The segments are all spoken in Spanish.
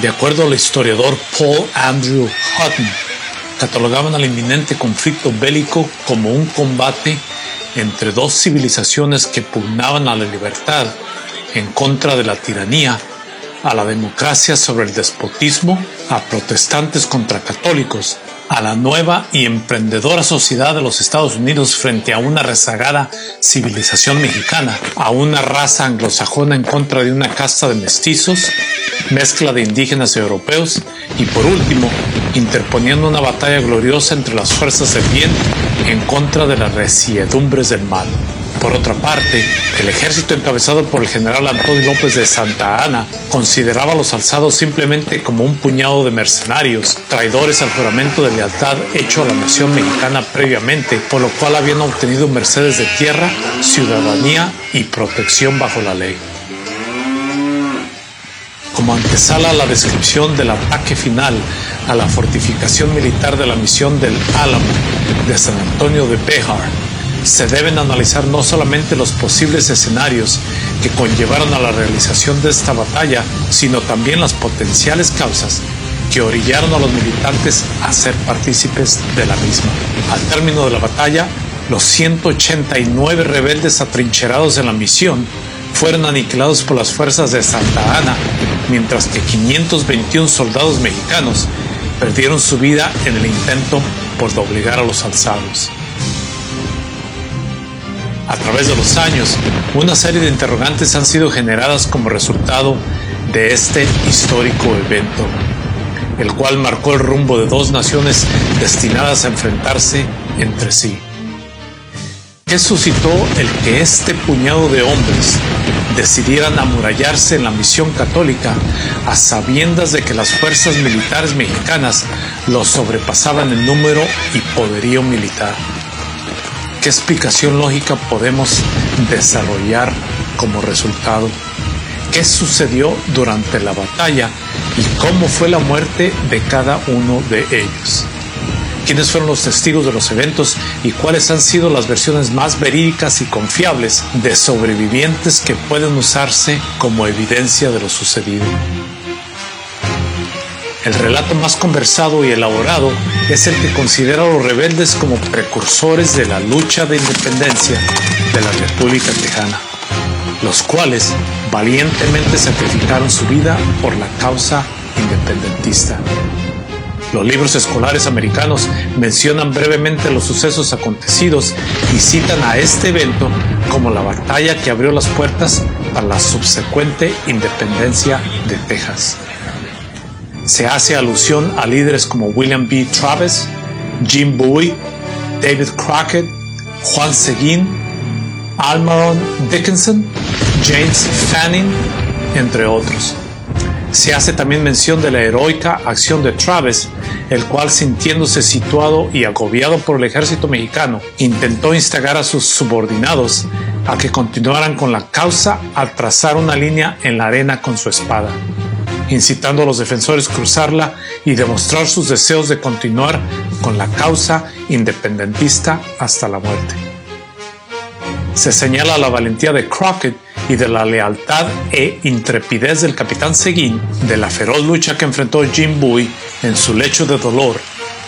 de acuerdo al historiador Paul Andrew Hutton, catalogaban al inminente conflicto bélico como un combate entre dos civilizaciones que pugnaban a la libertad en contra de la tiranía, a la democracia sobre el despotismo, a protestantes contra católicos, a la nueva y emprendedora sociedad de los Estados Unidos frente a una rezagada civilización mexicana, a una raza anglosajona en contra de una casta de mestizos, mezcla de indígenas y europeos, y por último, interponiendo una batalla gloriosa entre las fuerzas del bien en contra de las resiedumbres del mal. Por otra parte, el ejército encabezado por el general Antonio López de Santa Ana consideraba a los alzados simplemente como un puñado de mercenarios, traidores al juramento de lealtad hecho a la nación mexicana previamente, por lo cual habían obtenido mercedes de tierra, ciudadanía y protección bajo la ley. Como antesala a la descripción del ataque final a la fortificación militar de la misión del Álamo de San Antonio de Béjar, se deben analizar no solamente los posibles escenarios que conllevaron a la realización de esta batalla, sino también las potenciales causas que orillaron a los militantes a ser partícipes de la misma. Al término de la batalla, los 189 rebeldes atrincherados en la misión fueron aniquilados por las fuerzas de Santa Ana, mientras que 521 soldados mexicanos perdieron su vida en el intento por doblegar a los alzados. A través de los años, una serie de interrogantes han sido generadas como resultado de este histórico evento, el cual marcó el rumbo de dos naciones destinadas a enfrentarse entre sí. ¿Qué suscitó el que este puñado de hombres decidieran amurallarse en la misión católica a sabiendas de que las fuerzas militares mexicanas los sobrepasaban en número y poderío militar? ¿Qué explicación lógica podemos desarrollar como resultado? ¿Qué sucedió durante la batalla y cómo fue la muerte de cada uno de ellos? ¿Quiénes fueron los testigos de los eventos y cuáles han sido las versiones más verídicas y confiables de sobrevivientes que pueden usarse como evidencia de lo sucedido? El relato más conversado y elaborado es el que considera a los rebeldes como precursores de la lucha de independencia de la República Tejana, los cuales valientemente sacrificaron su vida por la causa independentista. Los libros escolares americanos mencionan brevemente los sucesos acontecidos y citan a este evento como la batalla que abrió las puertas para la subsecuente independencia de Texas se hace alusión a líderes como William B. Travis, Jim Bowie, David Crockett, Juan Seguin, Almaron Dickinson, James Fanning, entre otros. Se hace también mención de la heroica acción de Travis, el cual sintiéndose situado y agobiado por el ejército mexicano, intentó instigar a sus subordinados a que continuaran con la causa al trazar una línea en la arena con su espada incitando a los defensores a cruzarla y demostrar sus deseos de continuar con la causa independentista hasta la muerte. Se señala la valentía de Crockett y de la lealtad e intrepidez del capitán Seguin de la feroz lucha que enfrentó Jim Bowie en su lecho de dolor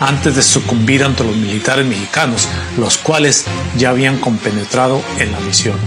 antes de sucumbir ante los militares mexicanos, los cuales ya habían compenetrado en la misión.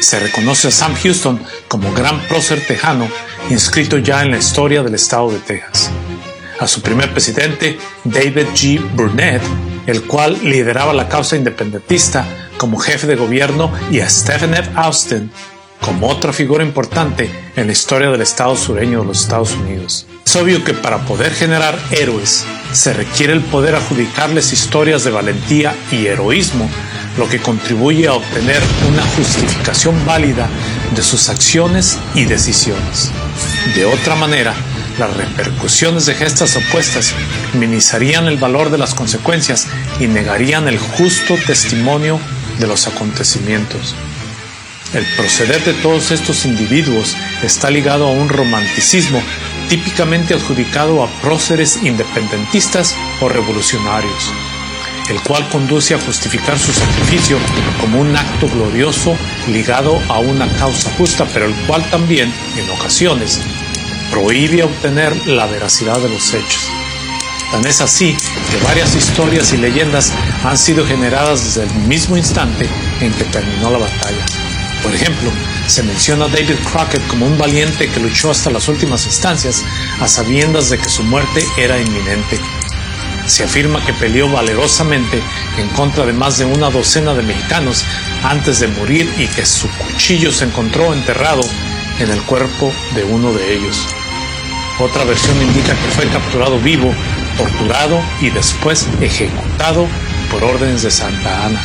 Se reconoce a Sam Houston como gran prócer tejano inscrito ya en la historia del estado de Texas. A su primer presidente, David G. Burnett, el cual lideraba la causa independentista como jefe de gobierno, y a Stephen F. Austin como otra figura importante en la historia del estado sureño de los Estados Unidos. Es obvio que para poder generar héroes se requiere el poder adjudicarles historias de valentía y heroísmo, lo que contribuye a obtener una justificación válida de sus acciones y decisiones. De otra manera, las repercusiones de gestas opuestas minimizarían el valor de las consecuencias y negarían el justo testimonio de los acontecimientos. El proceder de todos estos individuos está ligado a un romanticismo típicamente adjudicado a próceres independentistas o revolucionarios, el cual conduce a justificar su sacrificio como un acto glorioso ligado a una causa justa, pero el cual también, en ocasiones, prohíbe obtener la veracidad de los hechos. Tan es así que varias historias y leyendas han sido generadas desde el mismo instante en que terminó la batalla. Por ejemplo, se menciona a David Crockett como un valiente que luchó hasta las últimas instancias a sabiendas de que su muerte era inminente. Se afirma que peleó valerosamente en contra de más de una docena de mexicanos antes de morir y que su cuchillo se encontró enterrado en el cuerpo de uno de ellos. Otra versión indica que fue capturado vivo, torturado y después ejecutado por órdenes de Santa Ana.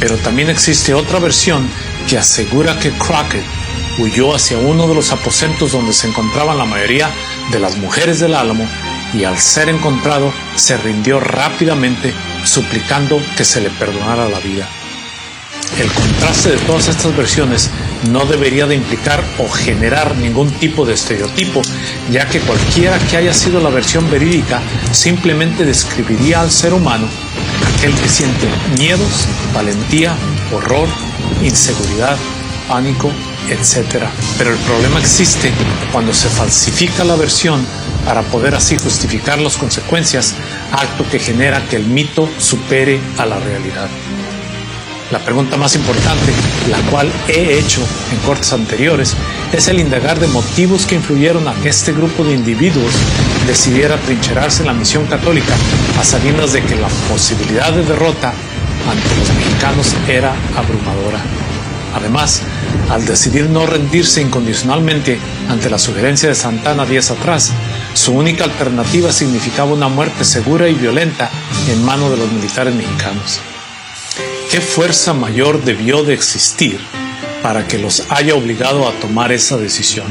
Pero también existe otra versión que asegura que Crockett huyó hacia uno de los aposentos donde se encontraban la mayoría de las mujeres del Álamo y al ser encontrado se rindió rápidamente suplicando que se le perdonara la vida. El contraste de todas estas versiones no debería de implicar o generar ningún tipo de estereotipo, ya que cualquiera que haya sido la versión verídica simplemente describiría al ser humano aquel que siente miedos, valentía, horror, inseguridad, pánico, etc. Pero el problema existe cuando se falsifica la versión para poder así justificar las consecuencias, acto que genera que el mito supere a la realidad. La pregunta más importante, la cual he hecho en cortes anteriores, es el indagar de motivos que influyeron a que este grupo de individuos decidiera trincherarse en la misión católica a sabiendas de que la posibilidad de derrota ante los mexicanos era abrumadora. Además, al decidir no rendirse incondicionalmente ante la sugerencia de Santana días atrás, su única alternativa significaba una muerte segura y violenta en manos de los militares mexicanos. ¿Qué fuerza mayor debió de existir para que los haya obligado a tomar esa decisión?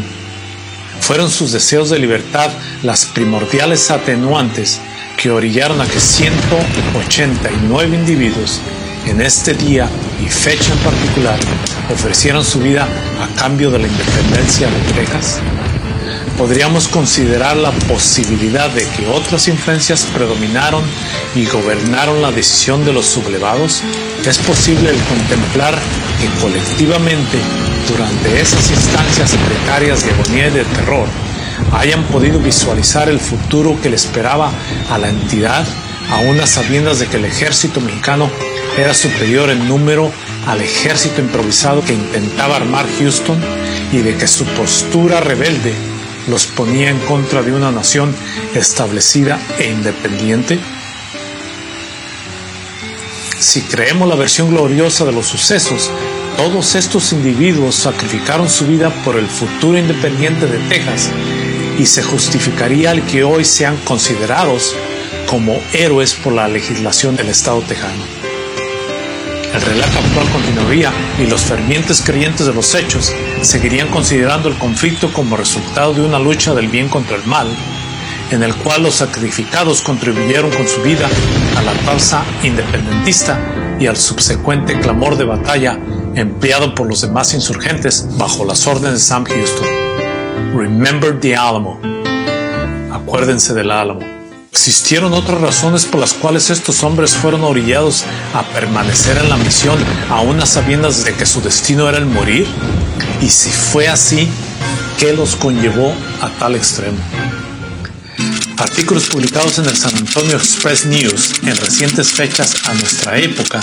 Fueron sus deseos de libertad las primordiales atenuantes que orillaron a que 189 individuos en este día y fecha en particular ofrecieran su vida a cambio de la independencia de Texas? Podríamos considerar la posibilidad de que otras influencias predominaron y gobernaron la decisión de los sublevados? Es posible el contemplar que colectivamente, durante esas instancias precarias de agonía y de terror, hayan podido visualizar el futuro que le esperaba a la entidad, a unas sabiendas de que el ejército mexicano era superior en número al ejército improvisado que intentaba armar Houston y de que su postura rebelde los ponía en contra de una nación establecida e independiente? Si creemos la versión gloriosa de los sucesos, todos estos individuos sacrificaron su vida por el futuro independiente de Texas y se justificaría el que hoy sean considerados como héroes por la legislación del Estado tejano. El relato actual continuaría y los fervientes creyentes de los hechos seguirían considerando el conflicto como resultado de una lucha del bien contra el mal, en el cual los sacrificados contribuyeron con su vida a la causa independentista y al subsecuente clamor de batalla empleado por los demás insurgentes bajo las órdenes de Sam Houston. Remember the Alamo. Acuérdense del Álamo. ¿Existieron otras razones por las cuales estos hombres fueron orillados a permanecer en la misión a unas sabiendas de que su destino era el morir? Y si fue así, ¿qué los conllevó a tal extremo? Artículos publicados en el San Antonio Express News en recientes fechas a nuestra época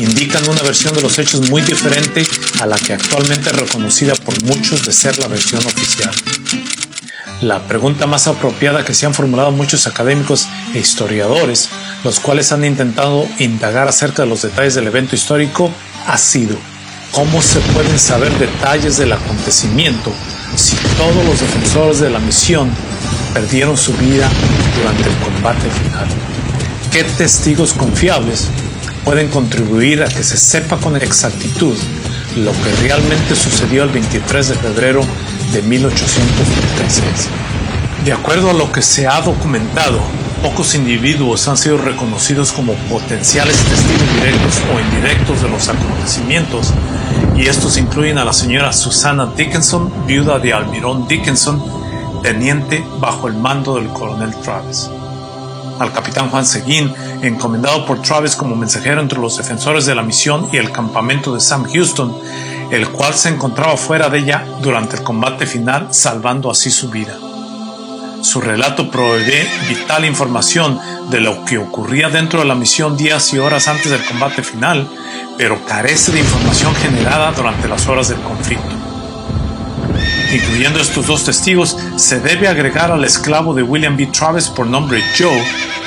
indican una versión de los hechos muy diferente a la que actualmente es reconocida por muchos de ser la versión oficial. La pregunta más apropiada que se han formulado muchos académicos e historiadores, los cuales han intentado indagar acerca de los detalles del evento histórico, ha sido ¿cómo se pueden saber detalles del acontecimiento si todos los defensores de la misión perdieron su vida durante el combate final? ¿Qué testigos confiables pueden contribuir a que se sepa con exactitud lo que realmente sucedió el 23 de febrero de 1836. De acuerdo a lo que se ha documentado, pocos individuos han sido reconocidos como potenciales testigos directos o indirectos de los acontecimientos, y estos incluyen a la señora Susana Dickinson, viuda de Almirón Dickinson, teniente bajo el mando del coronel Travis. Al capitán Juan Seguín, encomendado por Travis como mensajero entre los defensores de la misión y el campamento de Sam Houston, el cual se encontraba fuera de ella durante el combate final, salvando así su vida. Su relato provee vital información de lo que ocurría dentro de la misión días y horas antes del combate final, pero carece de información generada durante las horas del conflicto. Incluyendo estos dos testigos, se debe agregar al esclavo de William B. Travis por nombre Joe,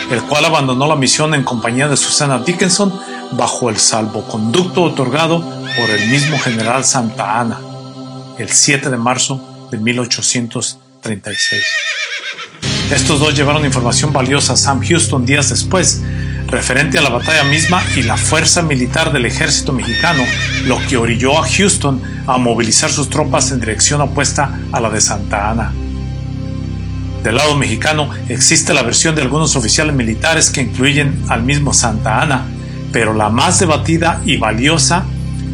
el cual abandonó la misión en compañía de Susana Dickinson bajo el salvoconducto otorgado por el mismo general Santa Ana, el 7 de marzo de 1836. Estos dos llevaron información valiosa a Sam Houston días después, referente a la batalla misma y la fuerza militar del ejército mexicano, lo que orilló a Houston a movilizar sus tropas en dirección opuesta a la de Santa Ana. Del lado mexicano existe la versión de algunos oficiales militares que incluyen al mismo Santa Ana, pero la más debatida y valiosa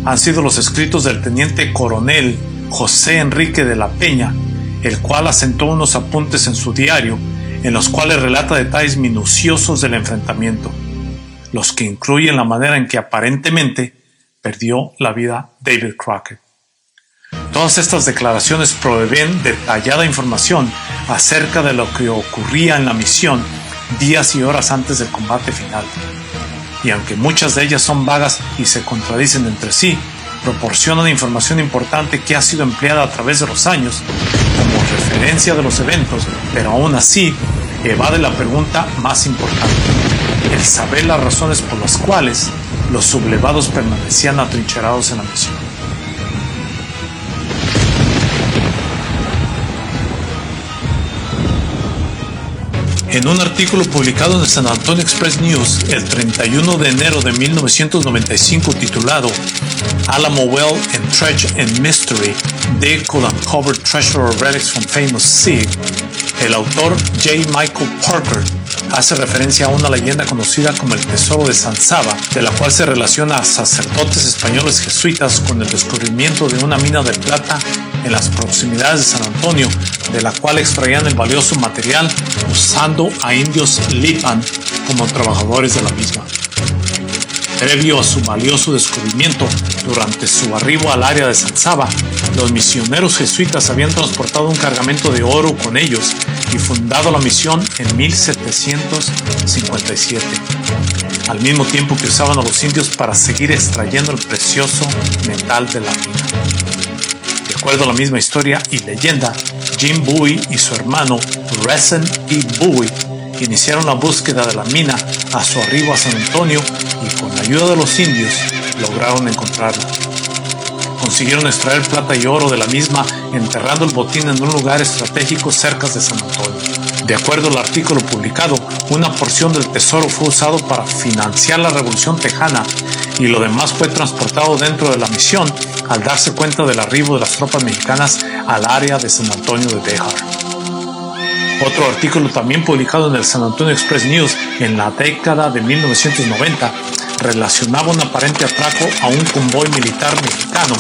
han sido los escritos del teniente coronel José Enrique de la Peña, el cual asentó unos apuntes en su diario en los cuales relata detalles minuciosos del enfrentamiento, los que incluyen la manera en que aparentemente perdió la vida David Crockett. Todas estas declaraciones proveen detallada información acerca de lo que ocurría en la misión días y horas antes del combate final. Y aunque muchas de ellas son vagas y se contradicen entre sí, proporcionan información importante que ha sido empleada a través de los años como referencia de los eventos, pero aún así evade la pregunta más importante, el saber las razones por las cuales los sublevados permanecían atrincherados en la misión. En un artículo publicado en el San Antonio Express News el 31 de enero de 1995 titulado Alamo Well and Treasure and Mystery, They Could Uncover Treasure Relics from Famous Sea, el autor J. Michael Parker hace referencia a una leyenda conocida como el Tesoro de San Saba, de la cual se relaciona a sacerdotes españoles jesuitas con el descubrimiento de una mina de plata en las proximidades de San Antonio, de la cual extraían el valioso material usando a indios Lipan como trabajadores de la misma. Previo a su valioso descubrimiento, durante su arribo al área de San Saba, los misioneros jesuitas habían transportado un cargamento de oro con ellos y fundado la misión en 1757, al mismo tiempo que usaban a los indios para seguir extrayendo el precioso metal de la mina. De acuerdo a la misma historia y leyenda, Jim Bowie y su hermano Resen E. Bowie iniciaron la búsqueda de la mina a su arribo a San Antonio y con la ayuda de los indios lograron encontrarla. Consiguieron extraer plata y oro de la misma enterrando el botín en un lugar estratégico cerca de San Antonio. De acuerdo al artículo publicado, una porción del tesoro fue usado para financiar la revolución tejana y lo demás fue transportado dentro de la misión al darse cuenta del arribo de las tropas mexicanas al área de San Antonio de Bejar. Otro artículo también publicado en el San Antonio Express News en la década de 1990 relacionaba un aparente atraco a un convoy militar mexicano,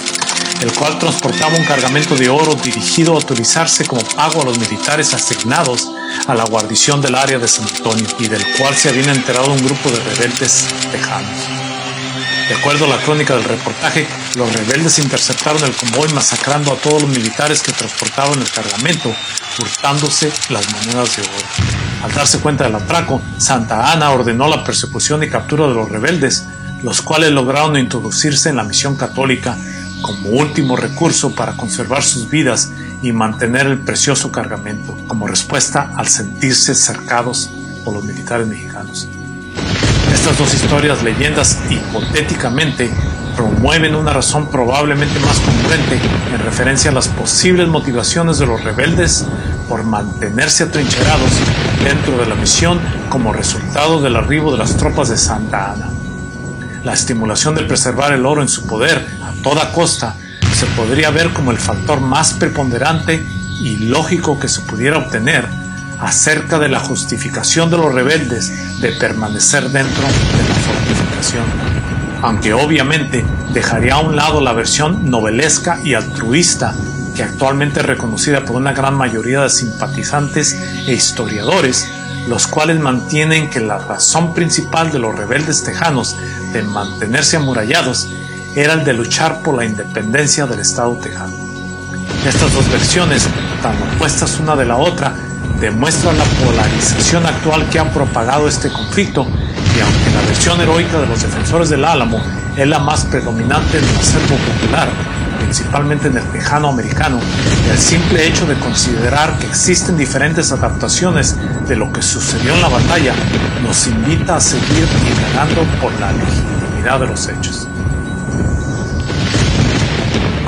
el cual transportaba un cargamento de oro dirigido a utilizarse como pago a los militares asignados a la guarnición del área de San Antonio y del cual se había enterado un grupo de rebeldes tejanos. De acuerdo a la crónica del reportaje, los rebeldes interceptaron el convoy masacrando a todos los militares que transportaban el cargamento, hurtándose las monedas de oro. Al darse cuenta del atraco, Santa Ana ordenó la persecución y captura de los rebeldes, los cuales lograron introducirse en la misión católica como último recurso para conservar sus vidas y mantener el precioso cargamento, como respuesta al sentirse cercados por los militares mexicanos. Estas dos historias, leyendas, hipotéticamente, promueven una razón probablemente más congruente en referencia a las posibles motivaciones de los rebeldes por mantenerse atrincherados dentro de la misión como resultado del arribo de las tropas de Santa Ana. La estimulación de preservar el oro en su poder a toda costa se podría ver como el factor más preponderante y lógico que se pudiera obtener acerca de la justificación de los rebeldes de permanecer dentro de la fortificación, aunque obviamente dejaría a un lado la versión novelesca y altruista que actualmente es reconocida por una gran mayoría de simpatizantes e historiadores, los cuales mantienen que la razón principal de los rebeldes tejanos de mantenerse amurallados era el de luchar por la independencia del Estado tejano. Estas dos versiones, tan opuestas una de la otra, demuestran la polarización actual que ha propagado este conflicto y aunque la versión heroica de los defensores del Álamo es la más predominante en el acervo popular, principalmente en el tejano americano, el simple hecho de considerar que existen diferentes adaptaciones de lo que sucedió en la batalla nos invita a seguir indagando por la legitimidad de los hechos.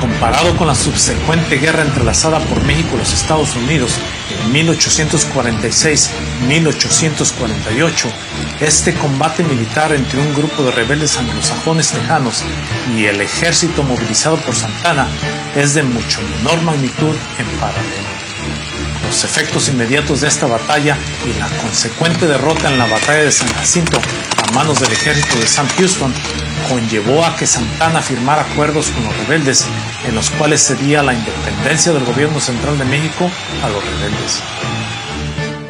Comparado con la subsecuente guerra entrelazada por México y los Estados Unidos en 1846-1848, este combate militar entre un grupo de rebeldes anglosajones tejanos y el ejército movilizado por Santana es de mucho menor magnitud en paralelo. Los efectos inmediatos de esta batalla y la consecuente derrota en la batalla de San Jacinto a manos del ejército de Sam Houston conllevó a que Santana firmara acuerdos con los rebeldes en los cuales cedía la independencia del gobierno central de México a los rebeldes.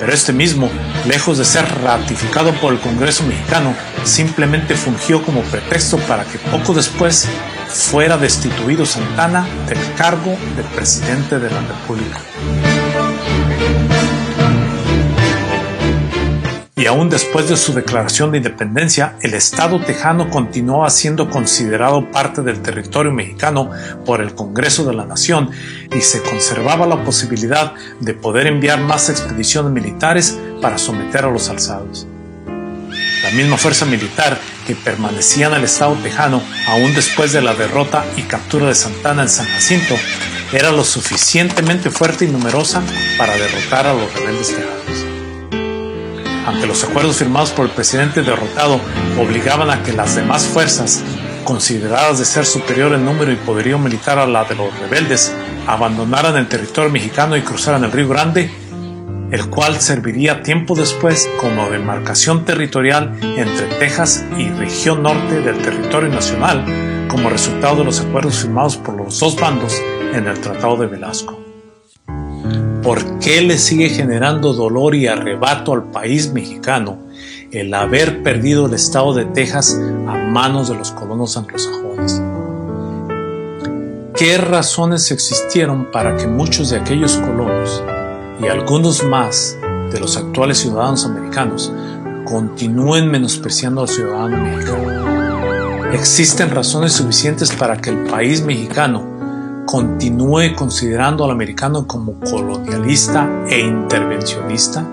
Pero este mismo, lejos de ser ratificado por el Congreso mexicano, simplemente fungió como pretexto para que poco después fuera destituido Santana del cargo de presidente de la República. Y aún después de su declaración de independencia, el Estado tejano continuaba siendo considerado parte del territorio mexicano por el Congreso de la Nación y se conservaba la posibilidad de poder enviar más expediciones militares para someter a los alzados. La misma fuerza militar que permanecía en el Estado tejano aún después de la derrota y captura de Santana en San Jacinto era lo suficientemente fuerte y numerosa para derrotar a los rebeldes tejanos ante los acuerdos firmados por el presidente derrotado, obligaban a que las demás fuerzas, consideradas de ser superior en número y poderío militar a la de los rebeldes, abandonaran el territorio mexicano y cruzaran el Río Grande, el cual serviría tiempo después como demarcación territorial entre Texas y región norte del territorio nacional, como resultado de los acuerdos firmados por los dos bandos en el Tratado de Velasco. ¿Por qué le sigue generando dolor y arrebato al país mexicano el haber perdido el estado de Texas a manos de los colonos anglosajones? ¿Qué razones existieron para que muchos de aquellos colonos y algunos más de los actuales ciudadanos americanos continúen menospreciando al ciudadano mexicano? ¿Existen razones suficientes para que el país mexicano continúe considerando al americano como colonialista e intervencionista?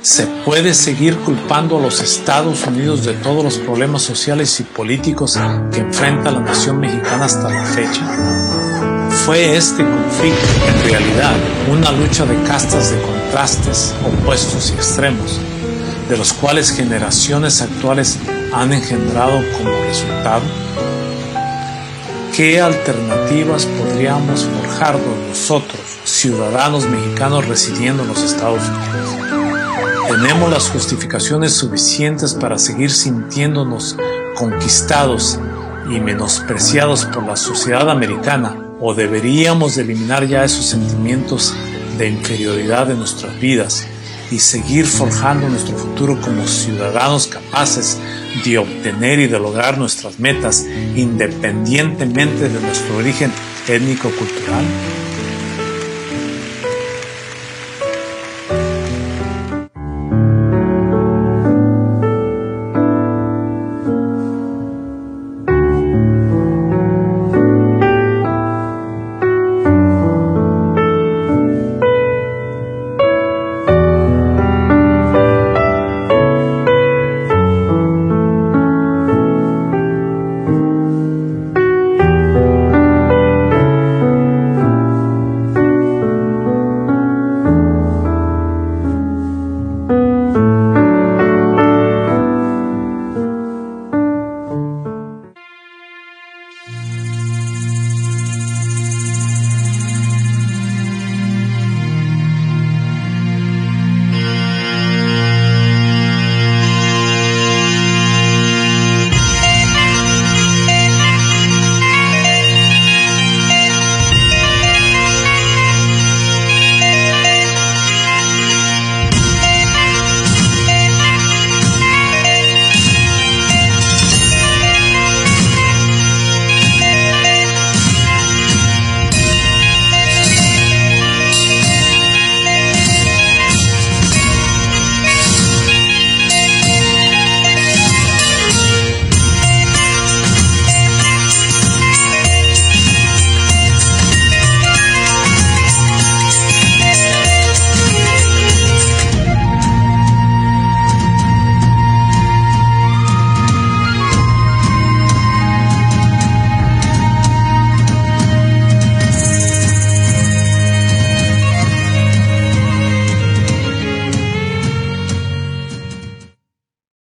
¿Se puede seguir culpando a los Estados Unidos de todos los problemas sociales y políticos que enfrenta la nación mexicana hasta la fecha? ¿Fue este conflicto en realidad una lucha de castas de contrastes opuestos y extremos, de los cuales generaciones actuales han engendrado como resultado? ¿Qué alternativas podríamos forjarnos nosotros, ciudadanos mexicanos residiendo en los Estados Unidos? ¿Tenemos las justificaciones suficientes para seguir sintiéndonos conquistados y menospreciados por la sociedad americana o deberíamos eliminar ya esos sentimientos de inferioridad de nuestras vidas y seguir forjando nuestro futuro como ciudadanos capaces de obtener y de lograr nuestras metas independientemente de nuestro origen étnico-cultural?